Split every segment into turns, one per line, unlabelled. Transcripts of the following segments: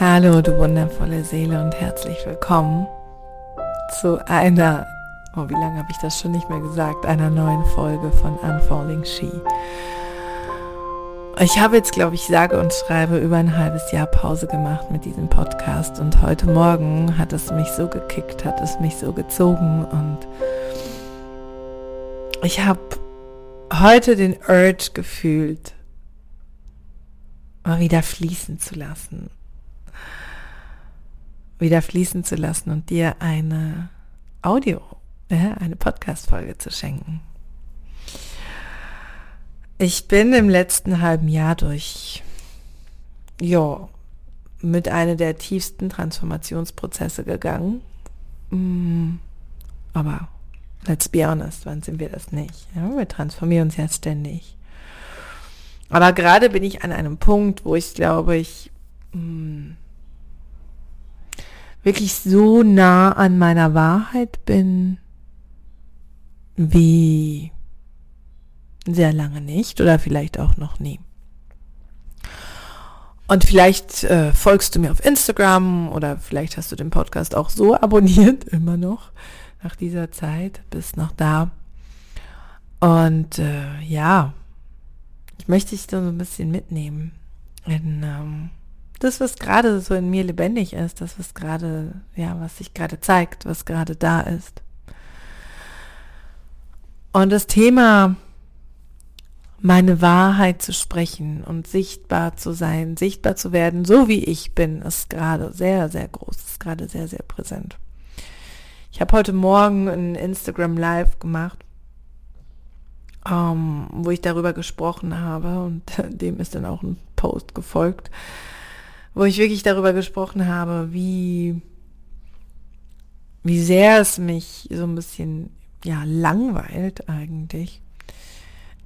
Hallo, du wundervolle Seele und herzlich willkommen zu einer, oh, wie lange habe ich das schon nicht mehr gesagt, einer neuen Folge von Unfolding She. Ich habe jetzt, glaube ich, sage und schreibe über ein halbes Jahr Pause gemacht mit diesem Podcast und heute Morgen hat es mich so gekickt, hat es mich so gezogen und ich habe heute den Urge gefühlt, mal wieder fließen zu lassen wieder fließen zu lassen und dir eine Audio, eine Podcast-Folge zu schenken. Ich bin im letzten halben Jahr durch, ja, mit einer der tiefsten Transformationsprozesse gegangen. Mm, aber let's be honest, wann sind wir das nicht? Wir transformieren uns ja ständig. Aber gerade bin ich an einem Punkt, wo ich glaube, ich mh, mm, wirklich so nah an meiner Wahrheit bin wie sehr lange nicht oder vielleicht auch noch nie. Und vielleicht äh, folgst du mir auf Instagram oder vielleicht hast du den Podcast auch so abonniert, immer noch, nach dieser Zeit, bist noch da. Und äh, ja, ich möchte dich so ein bisschen mitnehmen in ähm, das, was gerade so in mir lebendig ist, das, was gerade, ja, was sich gerade zeigt, was gerade da ist. Und das Thema, meine Wahrheit zu sprechen und sichtbar zu sein, sichtbar zu werden, so wie ich bin, ist gerade sehr, sehr groß, ist gerade sehr, sehr präsent. Ich habe heute Morgen ein Instagram Live gemacht, ähm, wo ich darüber gesprochen habe und dem ist dann auch ein Post gefolgt wo ich wirklich darüber gesprochen habe, wie, wie sehr es mich so ein bisschen, ja, langweilt eigentlich,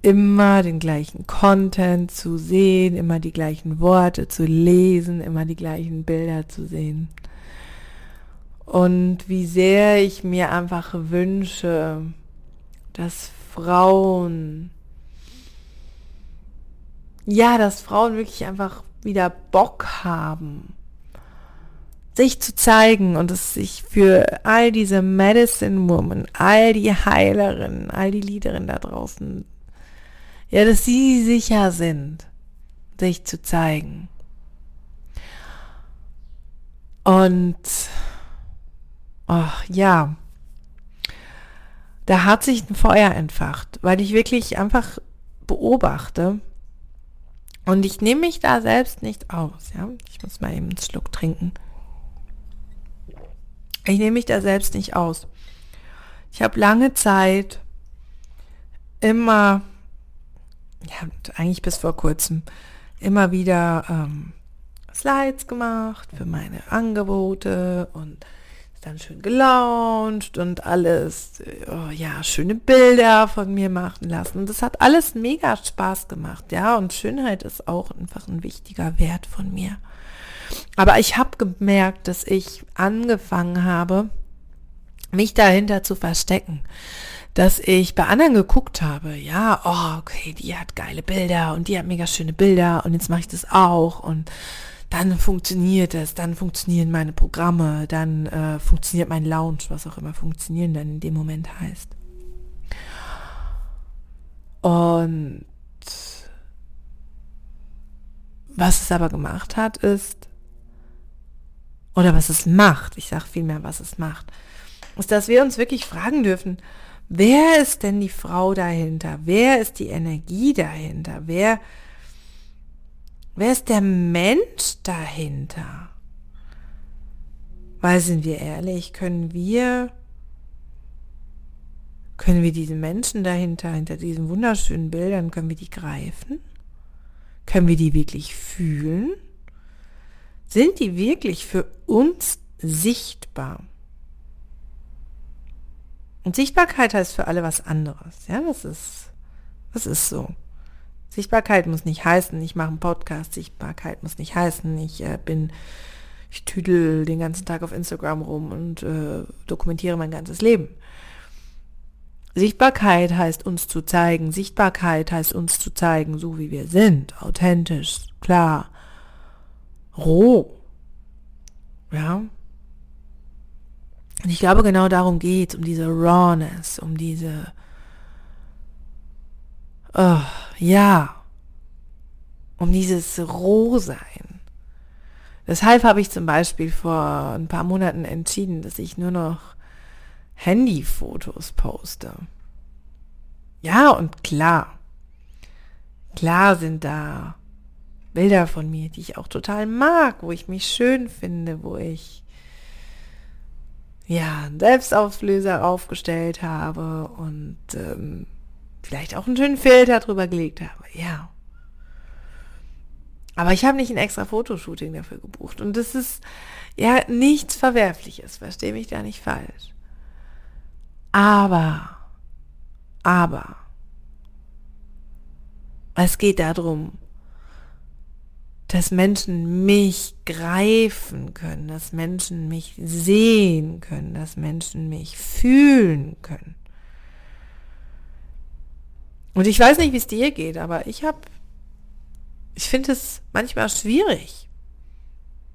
immer den gleichen Content zu sehen, immer die gleichen Worte zu lesen, immer die gleichen Bilder zu sehen. Und wie sehr ich mir einfach wünsche, dass Frauen, ja, dass Frauen wirklich einfach wieder Bock haben, sich zu zeigen und es sich für all diese Medicine Woman, all die Heilerinnen, all die Liederinnen da draußen, ja, dass sie sicher sind, sich zu zeigen. Und, ach ja, da hat sich ein Feuer entfacht, weil ich wirklich einfach beobachte, und ich nehme mich da selbst nicht aus, ja. Ich muss mal eben einen Schluck trinken. Ich nehme mich da selbst nicht aus. Ich habe lange Zeit immer, ja, eigentlich bis vor kurzem, immer wieder ähm, Slides gemacht für meine Angebote und dann schön gelauncht und alles, oh ja, schöne Bilder von mir machen lassen. Und das hat alles mega Spaß gemacht, ja. Und Schönheit ist auch einfach ein wichtiger Wert von mir. Aber ich habe gemerkt, dass ich angefangen habe, mich dahinter zu verstecken. Dass ich bei anderen geguckt habe, ja, oh, okay, die hat geile Bilder und die hat mega schöne Bilder und jetzt mache ich das auch und dann funktioniert es, dann funktionieren meine Programme, dann äh, funktioniert mein Lounge, was auch immer funktionieren dann in dem Moment heißt. Und was es aber gemacht hat, ist, oder was es macht, ich sage vielmehr, was es macht, ist, dass wir uns wirklich fragen dürfen, wer ist denn die Frau dahinter? Wer ist die Energie dahinter? Wer Wer ist der Mensch dahinter? Weil sind wir ehrlich, können wir, können wir diese Menschen dahinter, hinter diesen wunderschönen Bildern, können wir die greifen? Können wir die wirklich fühlen? Sind die wirklich für uns sichtbar? Und Sichtbarkeit heißt für alle was anderes. Ja, das ist, das ist so. Sichtbarkeit muss nicht heißen, ich mache einen Podcast. Sichtbarkeit muss nicht heißen, ich äh, bin, ich tüdel den ganzen Tag auf Instagram rum und äh, dokumentiere mein ganzes Leben. Sichtbarkeit heißt uns zu zeigen. Sichtbarkeit heißt uns zu zeigen, so wie wir sind. Authentisch, klar, roh. Ja. Und ich glaube, genau darum geht um diese Rawness, um diese, oh, ja, um dieses Rohsein. Deshalb habe ich zum Beispiel vor ein paar Monaten entschieden, dass ich nur noch Handyfotos poste. Ja, und klar, klar sind da Bilder von mir, die ich auch total mag, wo ich mich schön finde, wo ich ja einen Selbstauflöser aufgestellt habe und ähm, vielleicht auch einen schönen Filter drüber gelegt habe. Ja. Aber ich habe nicht ein extra Fotoshooting dafür gebucht. Und das ist ja nichts Verwerfliches, verstehe mich da nicht falsch. Aber, aber, es geht darum, dass Menschen mich greifen können, dass Menschen mich sehen können, dass Menschen mich fühlen können. Und ich weiß nicht, wie es dir geht, aber ich habe, ich finde es manchmal schwierig,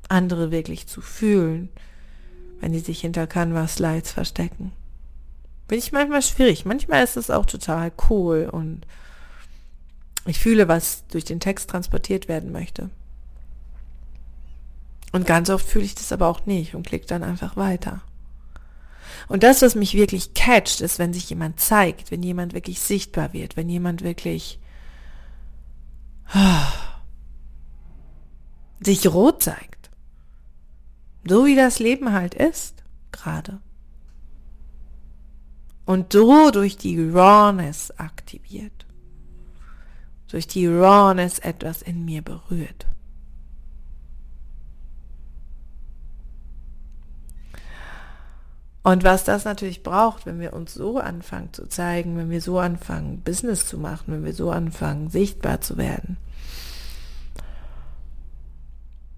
andere wirklich zu fühlen, wenn die sich hinter Canvas-Slides verstecken. Bin ich manchmal schwierig. Manchmal ist es auch total cool und ich fühle, was durch den Text transportiert werden möchte. Und ganz oft fühle ich das aber auch nicht und klicke dann einfach weiter. Und das, was mich wirklich catcht, ist, wenn sich jemand zeigt, wenn jemand wirklich sichtbar wird, wenn jemand wirklich sich rot zeigt. So wie das Leben halt ist, gerade. Und so durch die Rawness aktiviert. Durch die Rawness etwas in mir berührt. Und was das natürlich braucht, wenn wir uns so anfangen zu zeigen, wenn wir so anfangen, Business zu machen, wenn wir so anfangen, sichtbar zu werden.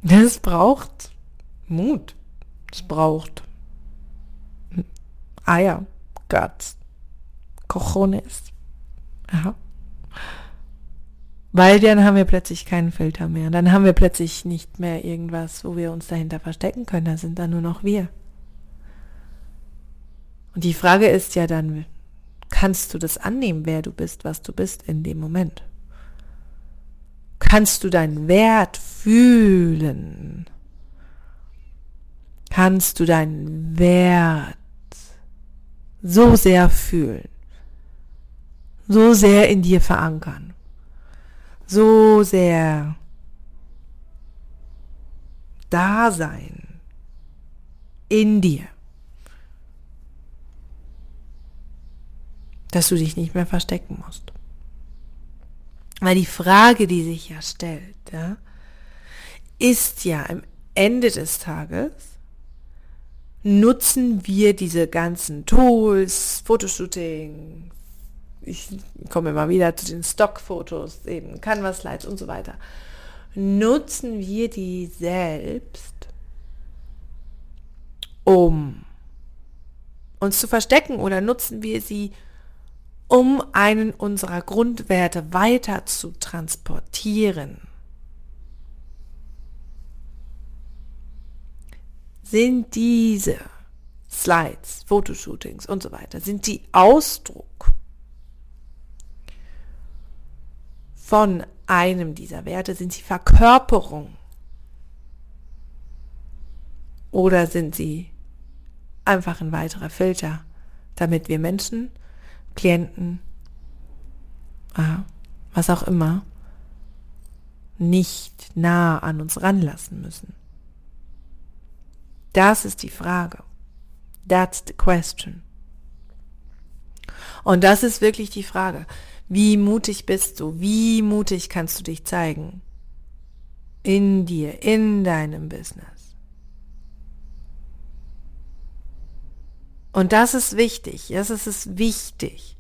Das braucht Mut. Es braucht Eier, Guts, Cojones. Ja. Weil dann haben wir plötzlich keinen Filter mehr. Dann haben wir plötzlich nicht mehr irgendwas, wo wir uns dahinter verstecken können. Da sind dann nur noch wir. Und die Frage ist ja dann, kannst du das annehmen, wer du bist, was du bist in dem Moment? Kannst du deinen Wert fühlen? Kannst du deinen Wert so sehr fühlen, so sehr in dir verankern, so sehr da sein in dir? Dass du dich nicht mehr verstecken musst. Weil die Frage, die sich ja stellt, ja, ist ja am Ende des Tages, nutzen wir diese ganzen Tools, Fotoshooting, ich komme immer wieder zu den Stockfotos, eben Canvas-Slides und so weiter, nutzen wir die selbst, um uns zu verstecken oder nutzen wir sie, um einen unserer Grundwerte weiter zu transportieren. Sind diese Slides, Fotoshootings und so weiter, sind die Ausdruck von einem dieser Werte? Sind sie Verkörperung? Oder sind sie einfach ein weiterer Filter, damit wir Menschen Klienten, äh, was auch immer, nicht nah an uns ranlassen müssen? Das ist die Frage. That's the question. Und das ist wirklich die Frage. Wie mutig bist du? Wie mutig kannst du dich zeigen? In dir, in deinem Business. Und das ist wichtig. Das ist es wichtig,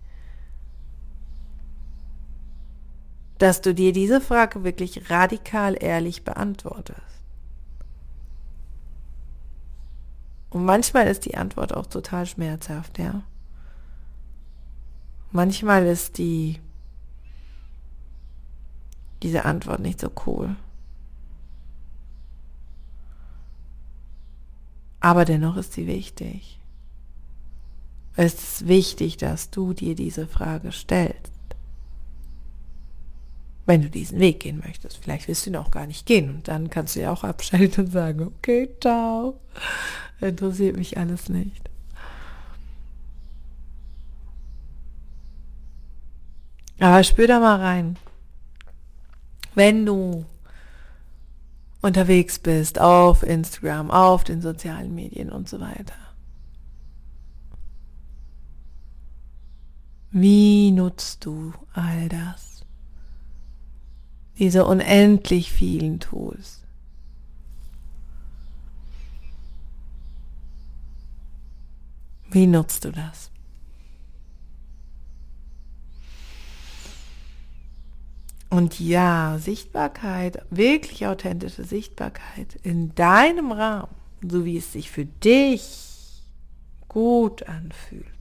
dass du dir diese Frage wirklich radikal ehrlich beantwortest. Und manchmal ist die Antwort auch total schmerzhaft, ja. Manchmal ist die diese Antwort nicht so cool. Aber dennoch ist sie wichtig. Es ist wichtig, dass du dir diese Frage stellst. Wenn du diesen Weg gehen möchtest. Vielleicht willst du ihn auch gar nicht gehen. Und dann kannst du ja auch abschalten und sagen, okay, ciao. Interessiert mich alles nicht. Aber spür da mal rein. Wenn du unterwegs bist auf Instagram, auf den sozialen Medien und so weiter. Wie nutzt du all das? Diese unendlich vielen Tools. Wie nutzt du das? Und ja, Sichtbarkeit, wirklich authentische Sichtbarkeit in deinem Rahmen, so wie es sich für dich gut anfühlt.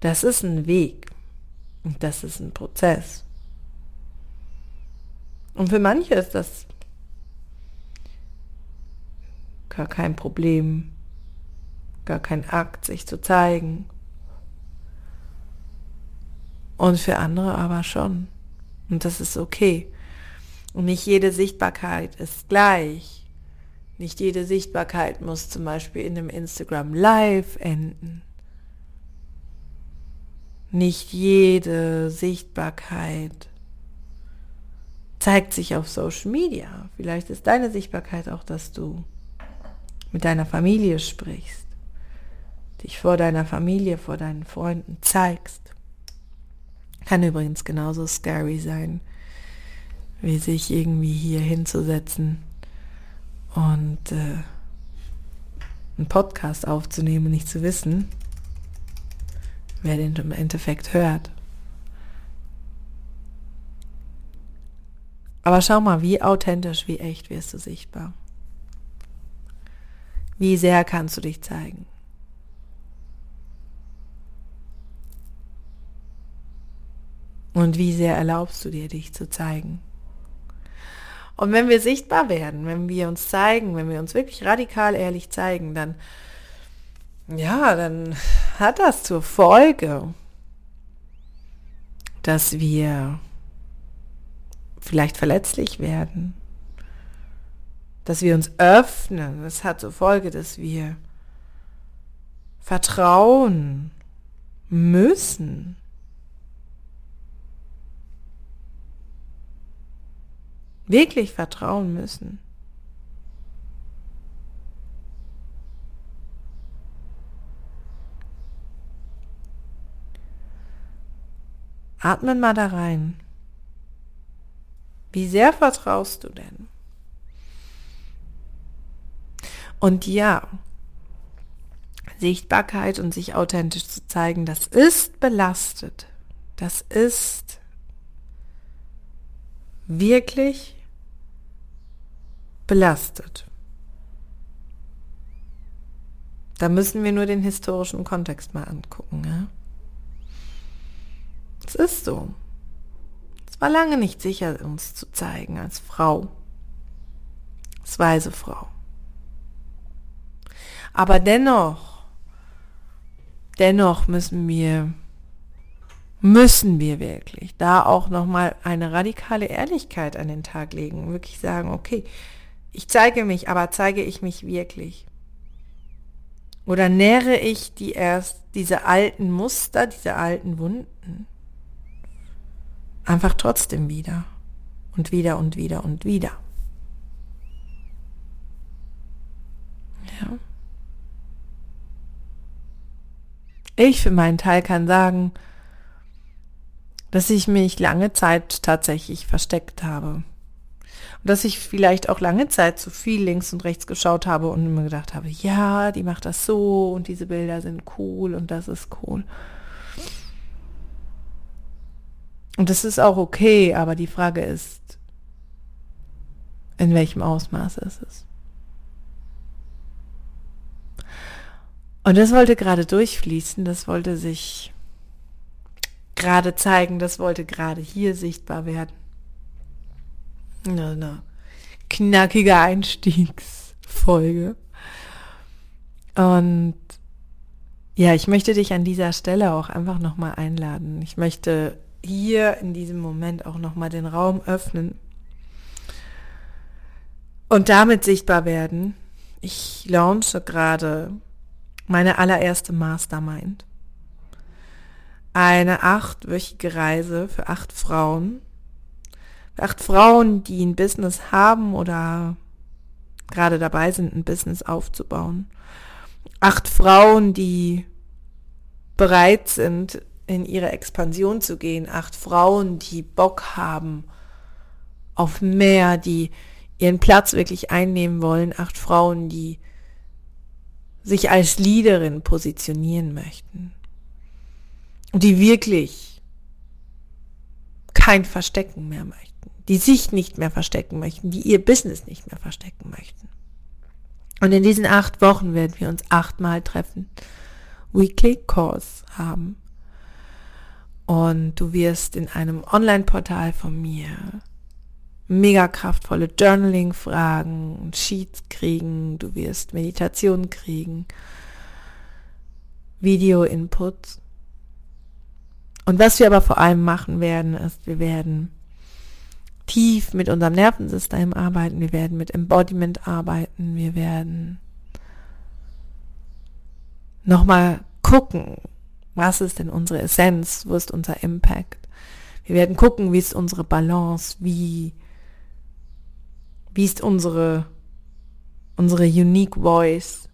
Das ist ein Weg und das ist ein Prozess. Und für manche ist das gar kein Problem, gar kein Akt, sich zu zeigen und für andere aber schon. Und das ist okay. Und nicht jede Sichtbarkeit ist gleich. Nicht jede Sichtbarkeit muss zum Beispiel in einem Instagram Live enden. Nicht jede Sichtbarkeit zeigt sich auf Social Media. Vielleicht ist deine Sichtbarkeit auch, dass du mit deiner Familie sprichst, dich vor deiner Familie, vor deinen Freunden zeigst. Kann übrigens genauso scary sein, wie sich irgendwie hier hinzusetzen und äh, einen Podcast aufzunehmen und nicht zu wissen, wer den im Endeffekt hört. Aber schau mal, wie authentisch, wie echt wirst du sichtbar. Wie sehr kannst du dich zeigen. Und wie sehr erlaubst du dir, dich zu zeigen? Und wenn wir sichtbar werden, wenn wir uns zeigen, wenn wir uns wirklich radikal ehrlich zeigen, dann, ja, dann hat das zur Folge, dass wir vielleicht verletzlich werden, dass wir uns öffnen. Es hat zur Folge, dass wir vertrauen müssen wirklich vertrauen müssen. Atmen mal da rein. Wie sehr vertraust du denn? Und ja, Sichtbarkeit und sich authentisch zu zeigen, das ist belastet. Das ist wirklich belastet. Da müssen wir nur den historischen Kontext mal angucken. Ja? Es ist so. Es war lange nicht sicher, uns zu zeigen als Frau, als weise Frau. Aber dennoch, dennoch müssen wir, müssen wir wirklich da auch nochmal eine radikale Ehrlichkeit an den Tag legen. Wirklich sagen, okay, ich zeige mich, aber zeige ich mich wirklich? Oder nähre ich die erst diese alten Muster, diese alten Wunden? Einfach trotzdem wieder und wieder und wieder und wieder. Ja. Ich für meinen Teil kann sagen, dass ich mich lange Zeit tatsächlich versteckt habe. Und dass ich vielleicht auch lange Zeit zu viel links und rechts geschaut habe und mir gedacht habe, ja, die macht das so und diese Bilder sind cool und das ist cool. Und das ist auch okay, aber die Frage ist, in welchem Ausmaß ist es? Und das wollte gerade durchfließen, das wollte sich gerade zeigen, das wollte gerade hier sichtbar werden. Eine knackige Einstiegsfolge. Und ja, ich möchte dich an dieser Stelle auch einfach nochmal einladen. Ich möchte hier in diesem Moment auch nochmal den Raum öffnen und damit sichtbar werden. Ich launche gerade meine allererste Mastermind. Eine achtwöchige Reise für acht Frauen. Für acht Frauen, die ein Business haben oder gerade dabei sind, ein Business aufzubauen. Acht Frauen, die bereit sind, in ihre Expansion zu gehen. Acht Frauen, die Bock haben auf mehr, die ihren Platz wirklich einnehmen wollen. Acht Frauen, die sich als Leaderin positionieren möchten. Und die wirklich kein Verstecken mehr möchten. Die sich nicht mehr verstecken möchten. Die ihr Business nicht mehr verstecken möchten. Und in diesen acht Wochen werden wir uns achtmal treffen. Weekly Course haben. Und du wirst in einem Online-Portal von mir mega kraftvolle Journaling-Fragen und Sheets kriegen. Du wirst Meditation kriegen, Video-Inputs. Und was wir aber vor allem machen werden, ist, wir werden tief mit unserem Nervensystem arbeiten, wir werden mit Embodiment arbeiten, wir werden nochmal gucken, was ist denn unsere Essenz? Wo ist unser Impact? Wir werden gucken, wie ist unsere Balance? Wie, wie ist unsere, unsere unique voice?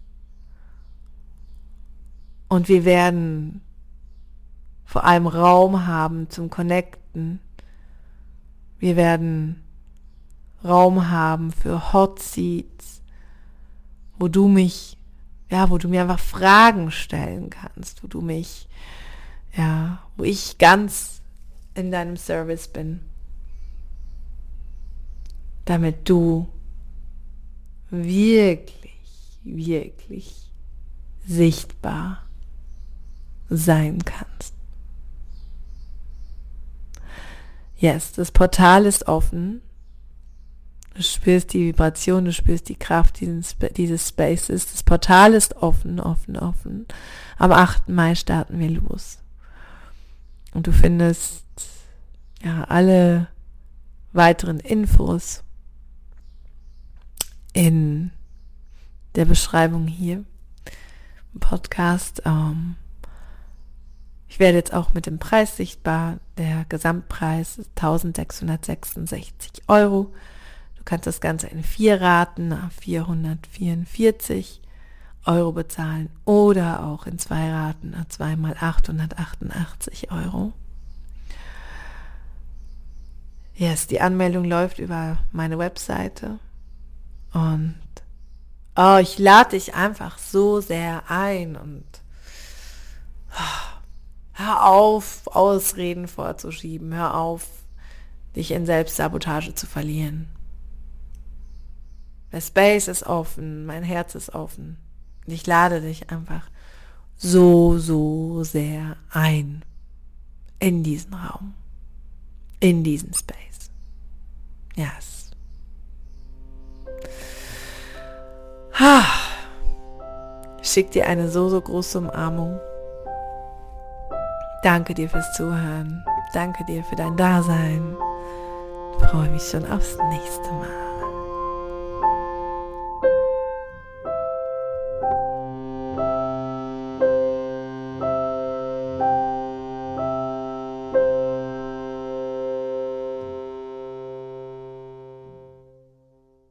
Und wir werden vor allem Raum haben zum Connecten. Wir werden Raum haben für Hot Seats, wo du mich ja, wo du mir einfach Fragen stellen kannst, wo du mich, ja, wo ich ganz in deinem Service bin, damit du wirklich, wirklich sichtbar sein kannst. Yes, das Portal ist offen. Du spürst die Vibration, du spürst die Kraft dieses, dieses Spaces. Das Portal ist offen, offen, offen. Am 8. Mai starten wir los. Und du findest ja alle weiteren Infos in der Beschreibung hier im Podcast. Ähm, ich werde jetzt auch mit dem Preis sichtbar. Der Gesamtpreis ist 1666 Euro kannst das Ganze in vier Raten nach 444 Euro bezahlen oder auch in zwei Raten nach zweimal 888 Euro. Yes, die Anmeldung läuft über meine Webseite und oh, ich lade dich einfach so sehr ein und oh, hör auf, Ausreden vorzuschieben, hör auf, dich in Selbstsabotage zu verlieren. Der Space ist offen, mein Herz ist offen. Ich lade dich einfach so, so sehr ein in diesen Raum, in diesen Space. Yes. Ha. Schick dir eine so, so große Umarmung. Danke dir fürs Zuhören. Danke dir für dein Dasein. Ich freue mich schon aufs nächste Mal.